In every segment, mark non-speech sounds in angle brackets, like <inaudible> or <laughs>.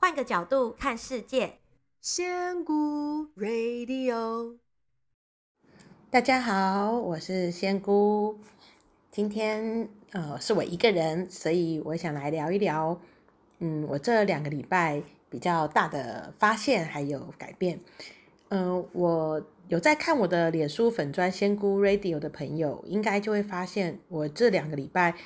换个角度看世界，仙姑 Radio。大家好，我是仙姑。今天呃是我一个人，所以我想来聊一聊，嗯，我这两个礼拜比较大的发现还有改变。嗯、我有在看我的脸书粉专仙姑 Radio 的朋友，应该就会发现我这两个礼拜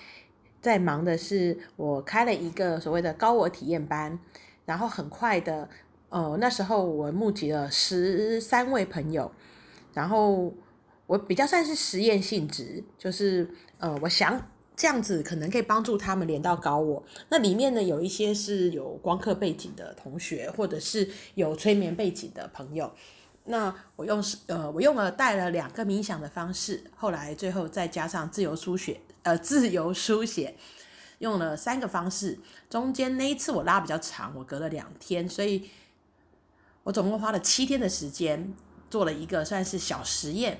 在忙的是，我开了一个所谓的高我体验班。然后很快的，呃，那时候我募集了十三位朋友，然后我比较算是实验性质，就是呃，我想这样子可能可以帮助他们连到高我。那里面呢，有一些是有光刻背景的同学，或者是有催眠背景的朋友。那我用呃，我用了带了两个冥想的方式，后来最后再加上自由书写，呃，自由书写。用了三个方式，中间那一次我拉比较长，我隔了两天，所以我总共花了七天的时间做了一个算是小实验。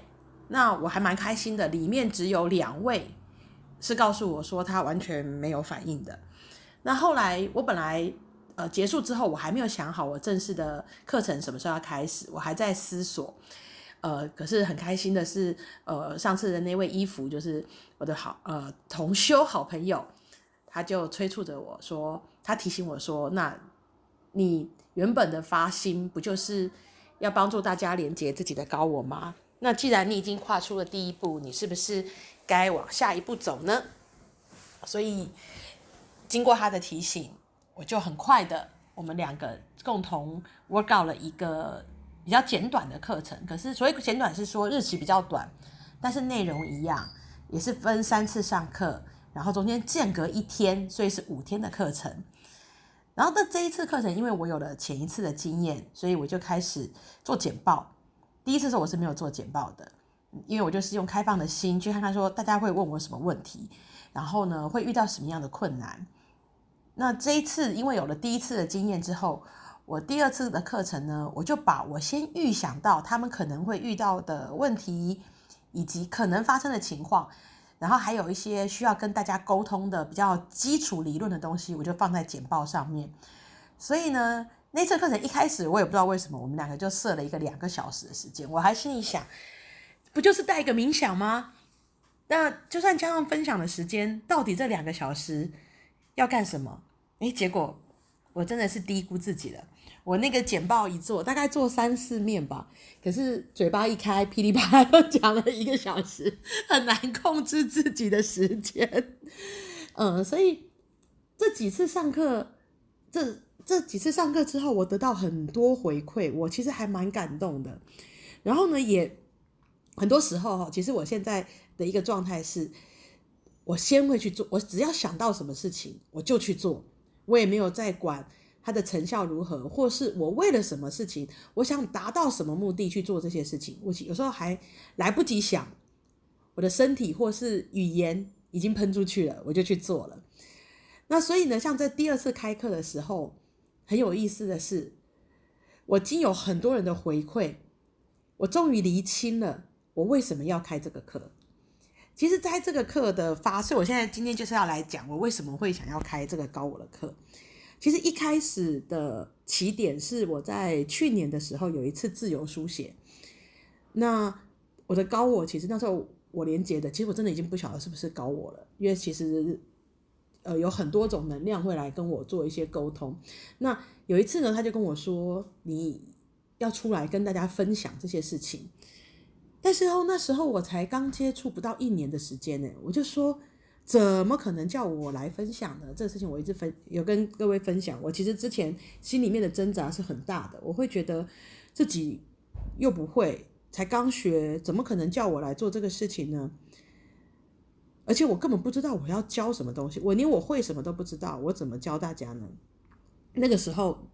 那我还蛮开心的，里面只有两位是告诉我说他完全没有反应的。那后来我本来呃结束之后，我还没有想好我正式的课程什么时候要开始，我还在思索。呃，可是很开心的是，呃，上次的那位衣服就是我的好呃同修好朋友。他就催促着我说，他提醒我说，那你原本的发心不就是要帮助大家连接自己的高我吗？那既然你已经跨出了第一步，你是不是该往下一步走呢？所以经过他的提醒，我就很快的，我们两个共同 work out 了一个比较简短的课程。可是所谓简短是说日期比较短，但是内容一样，也是分三次上课。然后中间间隔一天，所以是五天的课程。然后的这一次课程，因为我有了前一次的经验，所以我就开始做简报。第一次的时候我是没有做简报的，因为我就是用开放的心去看看说大家会问我什么问题，然后呢会遇到什么样的困难。那这一次因为有了第一次的经验之后，我第二次的课程呢，我就把我先预想到他们可能会遇到的问题，以及可能发生的情况。然后还有一些需要跟大家沟通的比较基础理论的东西，我就放在简报上面。所以呢，那次课程一开始我也不知道为什么，我们两个就设了一个两个小时的时间。我还心里想，不就是带一个冥想吗？那就算加上分享的时间，到底这两个小时要干什么？诶，结果我真的是低估自己了。我那个简报一做，大概做三四面吧，可是嘴巴一开，噼里啪啦又讲了一个小时，很难控制自己的时间。<laughs> 嗯，所以这几次上课，这这几次上课之后，我得到很多回馈，我其实还蛮感动的。然后呢，也很多时候哈，其实我现在的一个状态是，我先会去做，我只要想到什么事情，我就去做，我也没有在管。它的成效如何，或是我为了什么事情，我想达到什么目的去做这些事情，我有时候还来不及想，我的身体或是语言已经喷出去了，我就去做了。那所以呢，像在第二次开课的时候，很有意思的是，我经有很多人的回馈，我终于厘清了我为什么要开这个课。其实，在这个课的发，所以我现在今天就是要来讲我为什么会想要开这个高我的课。其实一开始的起点是我在去年的时候有一次自由书写，那我的高我其实那时候我连接的，其实我真的已经不晓得是不是高我了，因为其实呃有很多种能量会来跟我做一些沟通。那有一次呢，他就跟我说，你要出来跟大家分享这些事情，但是哦那时候我才刚接触不到一年的时间呢，我就说。怎么可能叫我来分享呢？这个事情我一直分有跟各位分享。我其实之前心里面的挣扎是很大的，我会觉得自己又不会，才刚学，怎么可能叫我来做这个事情呢？而且我根本不知道我要教什么东西，我连我会什么都不知道，我怎么教大家呢？那个时候，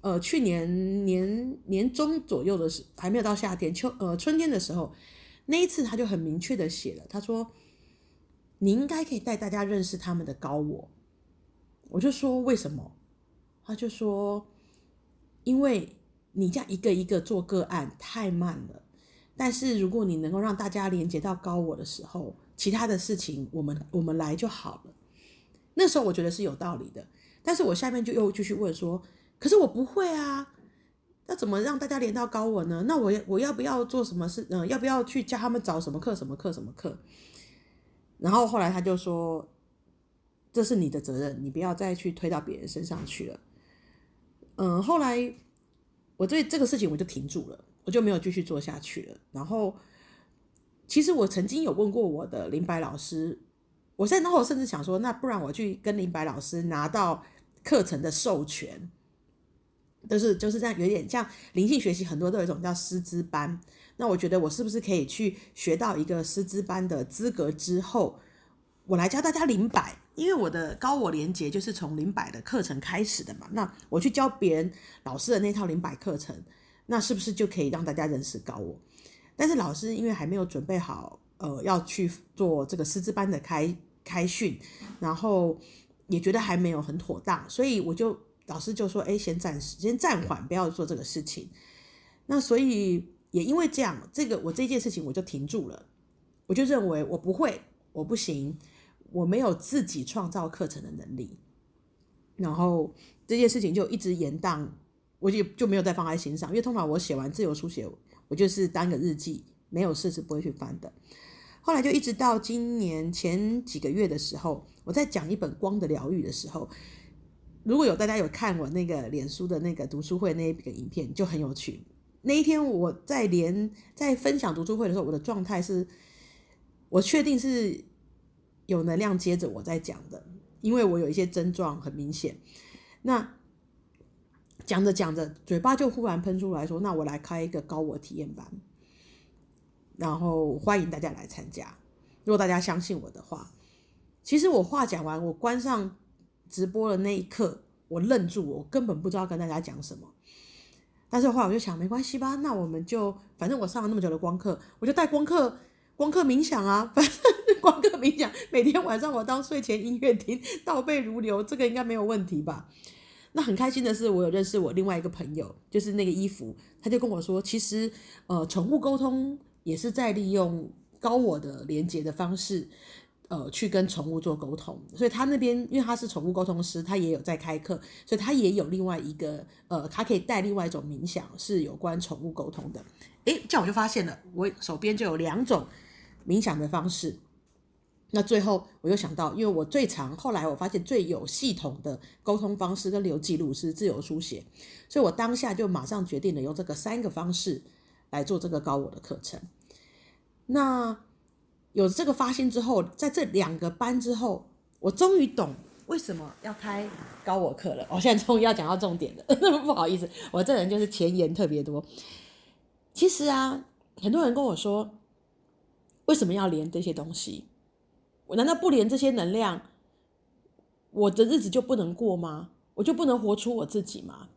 呃，去年年年中左右的时，还没有到夏天，秋呃春天的时候，那一次他就很明确的写了，他说。你应该可以带大家认识他们的高我。我就说为什么？他就说，因为你这样一个一个做个案太慢了。但是如果你能够让大家连接到高我的时候，其他的事情我们我们来就好了。那时候我觉得是有道理的。但是我下面就又继续问说，可是我不会啊，那怎么让大家连到高我呢？那我我要不要做什么事？嗯、呃，要不要去教他们找什么课？什么课？什么课？然后后来他就说，这是你的责任，你不要再去推到别人身上去了。嗯、后来我对这个事情我就停住了，我就没有继续做下去了。然后，其实我曾经有问过我的林白老师，我在那会甚至想说，那不然我去跟林白老师拿到课程的授权，就是就是这样，有点像灵性学习，很多都有一种叫师资班。那我觉得我是不是可以去学到一个师资班的资格之后，我来教大家灵摆？因为我的高我连结就是从灵摆的课程开始的嘛。那我去教别人老师的那套灵摆课程，那是不是就可以让大家认识高我？但是老师因为还没有准备好，呃，要去做这个师资班的开开训，然后也觉得还没有很妥当，所以我就老师就说：“哎，先暂时，先暂缓，不要做这个事情。”那所以也因为这样，这个我这件事情我就停住了，我就认为我不会，我不行。我没有自己创造课程的能力，然后这件事情就一直延宕，我就就没有再放在心上。因为通常我写完自由书写，我就是当个日记，没有事是不会去翻的。后来就一直到今年前几个月的时候，我在讲一本光的疗愈的时候，如果有大家有看我那个脸书的那个读书会那一个影片，就很有趣。那一天我在连在分享读书会的时候，我的状态是，我确定是。有能量接着我在讲的，因为我有一些症状很明显。那讲着讲着，嘴巴就忽然喷出来说：“那我来开一个高我体验班，然后欢迎大家来参加。如果大家相信我的话，其实我话讲完，我关上直播的那一刻，我愣住，我根本不知道跟大家讲什么。但是后来我就想，没关系吧，那我们就反正我上了那么久的光课，我就带光课光课冥想啊，反正。<laughs> ”光课冥想，每天晚上我当睡前音乐听，倒背如流，这个应该没有问题吧？那很开心的是，我有认识我另外一个朋友，就是那个衣服，他就跟我说，其实呃，宠物沟通也是在利用高我的连接的方式，呃，去跟宠物做沟通。所以他那边，因为他是宠物沟通师，他也有在开课，所以他也有另外一个呃，他可以带另外一种冥想，是有关宠物沟通的。诶，这样我就发现了，我手边就有两种冥想的方式。那最后我又想到，因为我最常后来我发现最有系统的沟通方式跟留记录是自由书写，所以我当下就马上决定了用这个三个方式来做这个高我的课程。那有这个发现之后，在这两个班之后，我终于懂为什么要开高我课了。我现在终于要讲到重点了，<laughs> 不好意思，我这人就是前言特别多。其实啊，很多人跟我说，为什么要连这些东西？我难道不连这些能量，我的日子就不能过吗？我就不能活出我自己吗？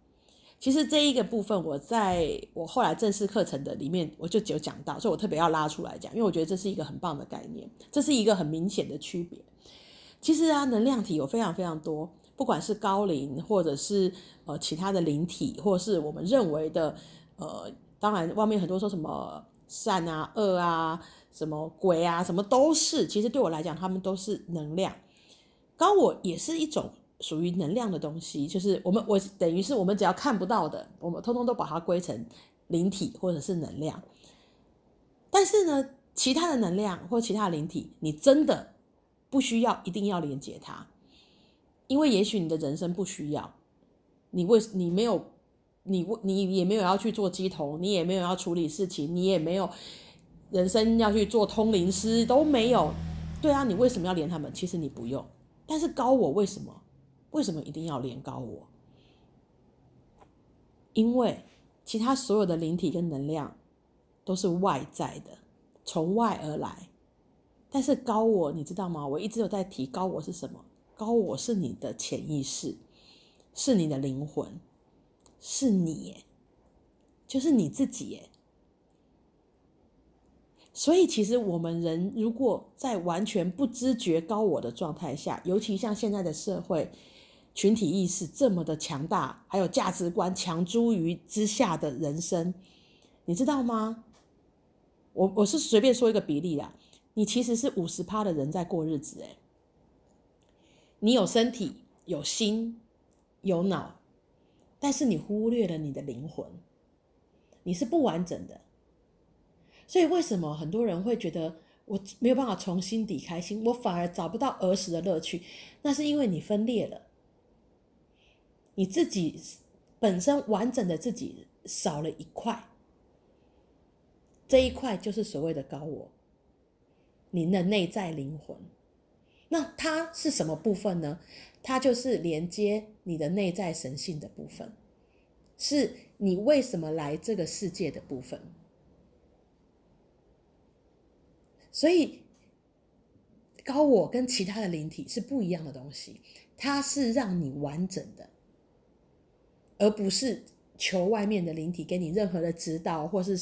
其实这一个部分，我在我后来正式课程的里面，我就只有讲到，所以我特别要拉出来讲，因为我觉得这是一个很棒的概念，这是一个很明显的区别。其实啊，能量体有非常非常多，不管是高灵，或者是呃其他的灵体，或是我们认为的呃，当然外面很多说什么善啊、恶啊。什么鬼啊，什么都是。其实对我来讲，他们都是能量。高我也是一种属于能量的东西，就是我们我等于是我们只要看不到的，我们通通都把它归成灵体或者是能量。但是呢，其他的能量或其他灵体，你真的不需要一定要连接它，因为也许你的人生不需要，你为你没有你你也没有要去做鸡头，你也没有要处理事情，你也没有。人生要去做通灵师都没有，对啊，你为什么要连他们？其实你不用，但是高我为什么？为什么一定要连高我？因为其他所有的灵体跟能量都是外在的，从外而来。但是高我，你知道吗？我一直有在提高我是什么？高我是你的潜意识，是你的灵魂，是你，就是你自己耶。所以，其实我们人如果在完全不知觉高我的状态下，尤其像现在的社会群体意识这么的强大，还有价值观强诸于之下的人生，你知道吗？我我是随便说一个比例啦，你其实是五十趴的人在过日子，诶，你有身体、有心、有脑，但是你忽略了你的灵魂，你是不完整的。所以为什么很多人会觉得我没有办法从心底开心，我反而找不到儿时的乐趣？那是因为你分裂了，你自己本身完整的自己少了一块，这一块就是所谓的高我，你的内在灵魂。那它是什么部分呢？它就是连接你的内在神性的部分，是你为什么来这个世界的部分。所以，高我跟其他的灵体是不一样的东西，它是让你完整的，而不是求外面的灵体给你任何的指导，或是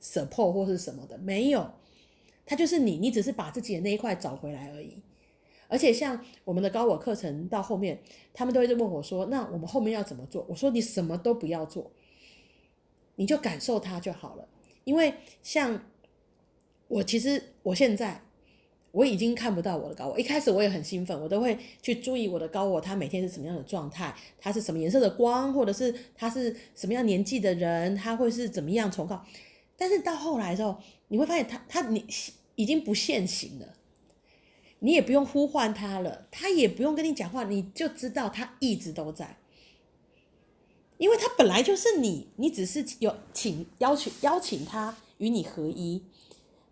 support 或是什么的，没有，它就是你，你只是把自己的那一块找回来而已。而且像我们的高我课程到后面，他们都会问我说：“那我们后面要怎么做？”我说：“你什么都不要做，你就感受它就好了。”因为像我，其实我现在我已经看不到我的高我。一开始我也很兴奋，我都会去注意我的高我，他每天是什么样的状态，他是什么颜色的光，或者是他是什么样年纪的人，他会是怎么样崇高。但是到后来的时候，你会发现他他你已经不现形了。你也不用呼唤他了，他也不用跟你讲话，你就知道他一直都在，因为他本来就是你，你只是有请邀请邀请他与你合一，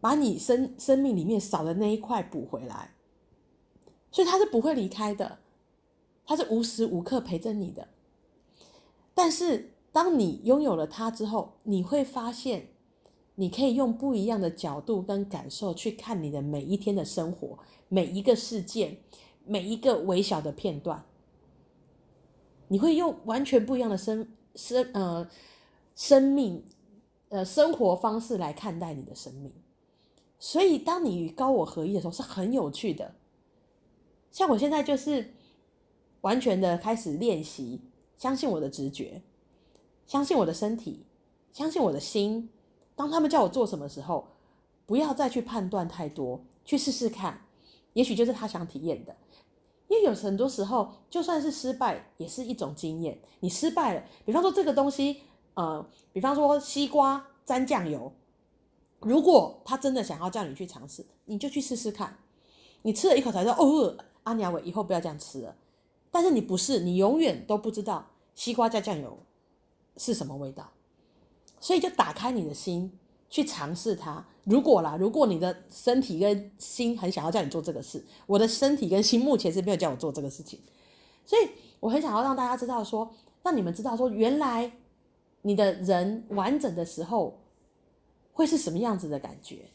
把你生生命里面少的那一块补回来，所以他是不会离开的，他是无时无刻陪着你的。但是当你拥有了他之后，你会发现，你可以用不一样的角度跟感受去看你的每一天的生活。每一个事件，每一个微小的片段，你会用完全不一样的生生呃生命呃生活方式来看待你的生命。所以，当你与高我合一的时候，是很有趣的。像我现在就是完全的开始练习，相信我的直觉，相信我的身体，相信我的心。当他们叫我做什么时候，不要再去判断太多，去试试看。也许就是他想体验的，因为有很多时候，就算是失败，也是一种经验。你失败了，比方说这个东西，呃，比方说西瓜沾酱油，如果他真的想要叫你去尝试，你就去试试看。你吃了一口才知道，哦，阿娘，我以后不要这样吃了。但是你不是，你永远都不知道西瓜加酱油是什么味道，所以就打开你的心。去尝试它。如果啦，如果你的身体跟心很想要叫你做这个事，我的身体跟心目前是没有叫我做这个事情，所以我很想要让大家知道说，让你们知道说，原来你的人完整的时候会是什么样子的感觉，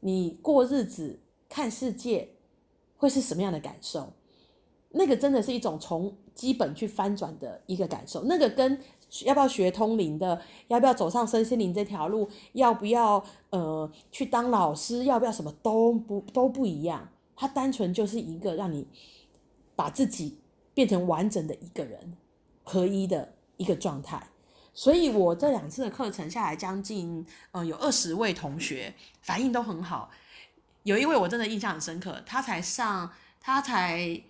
你过日子看世界会是什么样的感受，那个真的是一种从基本去翻转的一个感受，那个跟。要不要学通灵的？要不要走上身心灵这条路？要不要呃去当老师？要不要什么都不都不一样？它单纯就是一个让你把自己变成完整的一个人，合一的一个状态。所以我这两次的课程下来，将近呃有二十位同学反应都很好。有一位我真的印象很深刻，他才上，他才。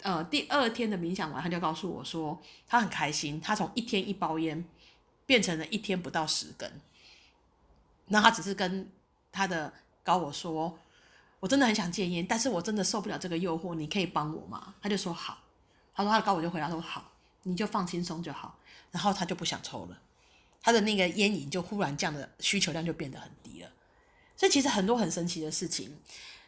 呃，第二天的冥想完，他就告诉我说，他很开心，他从一天一包烟变成了一天不到十根。那他只是跟他的高我说，我真的很想戒烟，但是我真的受不了这个诱惑，你可以帮我吗？他就说好，他说他的高我就回答说好，你就放轻松就好。然后他就不想抽了，他的那个烟瘾就忽然降的需求量就变得很低了。所以其实很多很神奇的事情。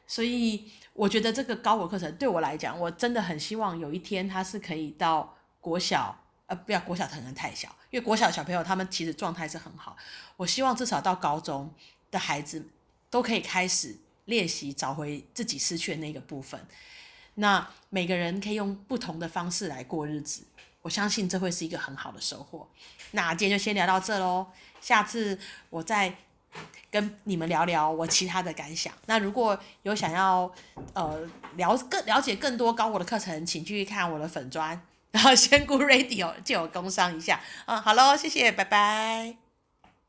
所以我觉得这个高我课程对我来讲，我真的很希望有一天它是可以到国小，呃，不要国小可能太小，因为国小小朋友他们其实状态是很好。我希望至少到高中的孩子都可以开始练习找回自己失去的那个部分。那每个人可以用不同的方式来过日子，我相信这会是一个很好的收获。那今天就先聊到这喽，下次我再。跟你们聊聊我其他的感想。那如果有想要呃了更了解更多高我的课程，请继续看我的粉专，然后仙姑 <laughs> Radio 借我工商一下。嗯，好喽，谢谢，拜拜。